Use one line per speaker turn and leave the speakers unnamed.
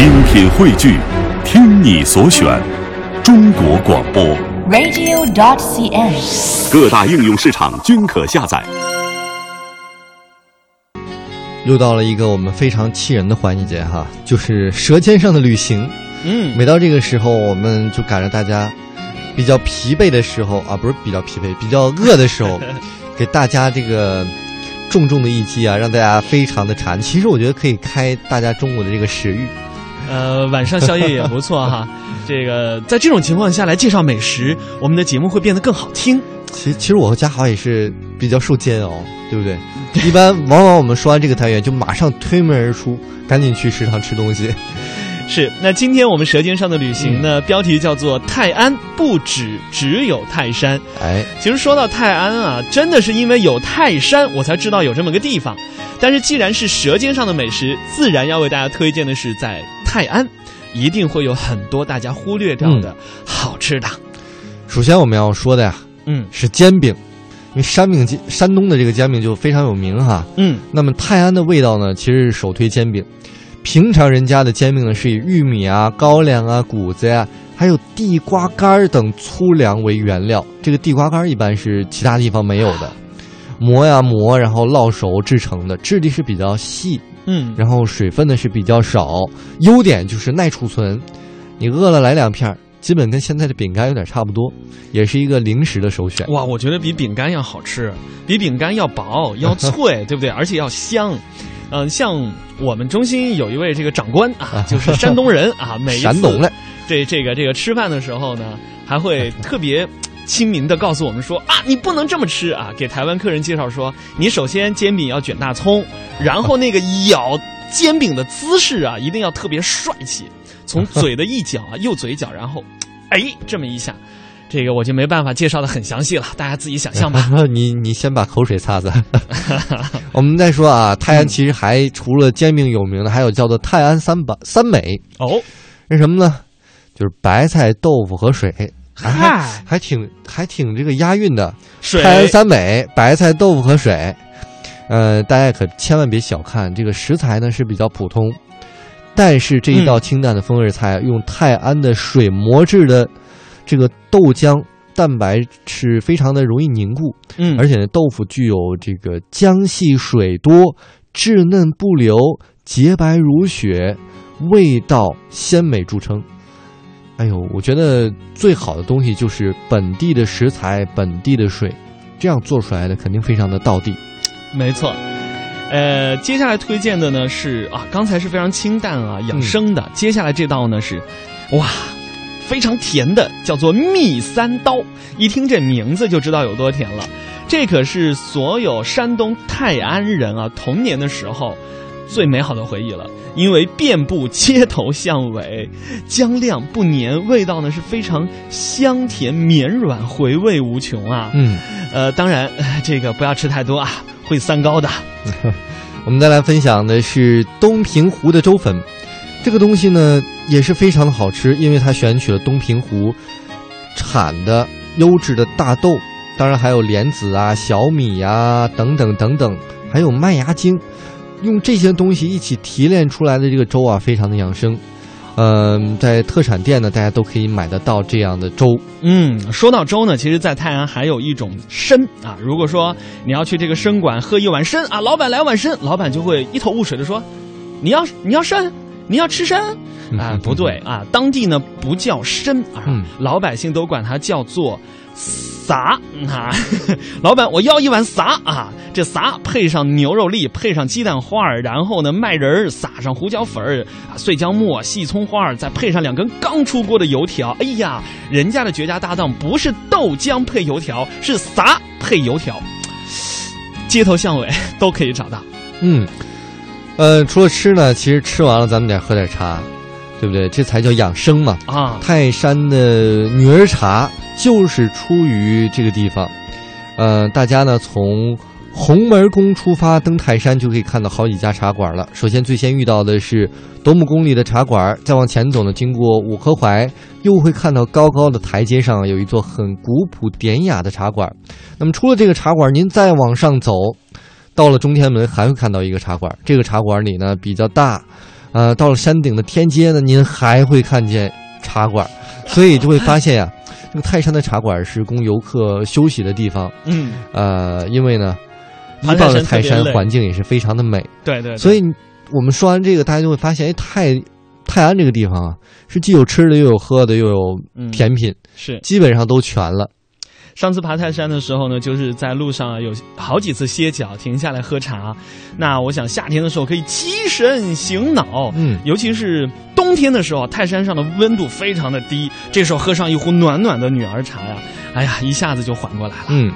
精品汇聚，听你所选，中国广播。
radio.dot.cn，。
各大应用市场均可下载。
又到了一个我们非常气人的环节哈，就是《舌尖上的旅行》。
嗯，
每到这个时候，我们就赶着大家比较疲惫的时候啊，不是比较疲惫，比较饿的时候，给大家这个重重的一击啊，让大家非常的馋。其实我觉得可以开大家中午的这个食欲。
呃，晚上宵夜也不错哈。这个在这种情况下来介绍美食，我们的节目会变得更好听。
其实，其实我和嘉豪也是比较受煎熬，对不对？一般往往我们说完这个单元，就马上推门而出，赶紧去食堂吃东西。
是，那今天我们《舌尖上的旅行》呢，标题叫做“泰安不止只有泰山”。
哎，
其实说到泰安啊，真的是因为有泰山，我才知道有这么个地方。但是既然是舌尖上的美食，自然要为大家推荐的是在泰安，一定会有很多大家忽略掉的好吃的。
首先我们要说的呀
嗯
是煎饼，因为山饼山东的这个煎饼就非常有名哈。
嗯
那么泰安的味道呢，其实是首推煎饼。平常人家的煎饼呢，是以玉米啊、高粱啊、谷子呀、还有地瓜干儿等粗粮为原料。这个地瓜干儿一般是其他地方没有的，磨呀磨，然后烙熟制成的，质地是比较细，
嗯，
然后水分呢是比较少。优点就是耐储存，你饿了来两片儿，基本跟现在的饼干有点差不多，也是一个零食的首选。
哇，我觉得比饼干要好吃，比饼干要薄、要脆，对不对？而且要香。嗯、像我们中心有一位这个长官啊，就是山东人啊，每一次
山东嘞，
这这个这个吃饭的时候呢，还会特别亲民的告诉我们说啊，你不能这么吃啊。给台湾客人介绍说，你首先煎饼要卷大葱，然后那个咬煎饼的姿势啊，一定要特别帅气，从嘴的一角啊，右嘴角，然后，哎，这么一下。这个我就没办法介绍的很详细了，大家自己想象吧。
你你先把口水擦擦。我们再说啊，泰安其实还除了煎饼有名的，还有叫做泰安三宝三美，
哦，
是什么呢？就是白菜、豆腐和水，还挺还挺这个押韵的。泰安三美，白菜、豆腐和水。呃，大家可千万别小看这个食材呢，是比较普通，但是这一道清淡的风味菜，用泰安的水磨制的这个豆浆。蛋白是非常的容易凝固，
嗯，
而且呢，豆腐具有这个浆细水多、稚嫩不流、洁白如雪、味道鲜美著称。哎呦，我觉得最好的东西就是本地的食材、本地的水，这样做出来的肯定非常的道地。
没错，呃，接下来推荐的呢是啊，刚才是非常清淡啊养生的，接下来这道呢是，哇，非常甜的，叫做蜜三刀。一听这名字就知道有多甜了。这可是所有山东泰安人啊童年的时候最美好的回忆了，因为遍布街头巷尾，浆亮不粘，味道呢是非常香甜绵软，回味无穷啊。
嗯，
呃，当然，呃这个不要吃太多啊，会三高的。
我们再来分享的是东平湖的粥粉，这个东西呢也是非常的好吃，因为它选取了东平湖产的优质的大豆，当然还有莲子啊、小米呀、等等等等，还有麦芽精，用这些东西一起提炼出来的这个粥啊，非常的养生。嗯、在特产店呢，大家都可以买得到这样的粥。
嗯，说到粥呢，其实，在泰安还有一种参啊。如果说你要去这个参馆喝一碗参啊，老板来碗参，老板就会一头雾水的说：“你要你要参，你要吃参啊？不对啊，当地呢不叫参啊，
嗯
老百姓都管它叫做撒啊。老板，我要一碗撒啊，这撒配上牛肉粒，配上鸡蛋花儿，然后呢麦仁儿撒上胡椒粉儿啊，碎姜末、细葱花儿，再配上两根刚出锅的油条。哎呀，人家的绝佳搭档不是豆浆配油条，是撒配油条。街头巷尾 都可以找到。
嗯，呃，除了吃呢，其实吃完了咱们得喝点茶，对不对？这才叫养生嘛。
啊，
泰山的女儿茶就是出于这个地方。呃，大家呢从红门宫出发登泰山，就可以看到好几家茶馆了。首先最先遇到的是斗木宫里的茶馆，再往前走呢，经过五合槐，又会看到高高的台阶上有一座很古朴典雅的茶馆。那么出了这个茶馆，您再往上走，到了中天门还会看到一个茶馆。这个茶馆里呢比较大，呃，到了山顶的天街呢，您还会看见茶馆，所以就会发现呀，这个泰山的茶馆是供游客休息的地方。
嗯，
呃，因为呢，一
爬
棒的泰
泰
山环境也是非常的美，
对对，对。
所以我们说完这个，大家就会发现，哎，泰泰安这个地方啊，是既有吃的，又有喝的，又有
嗯。
甜品，
是。
基本上都全了。
上次爬泰山的时候呢，就是在路上啊有好几次歇脚，停下来喝茶。那我想夏天的时候可以提神醒脑，
嗯
尤其是冬天的时候，泰山上的温度非常的低，这时候喝上一壶暖暖的女儿茶呀，哎呀，一下子就缓过来了。
嗯。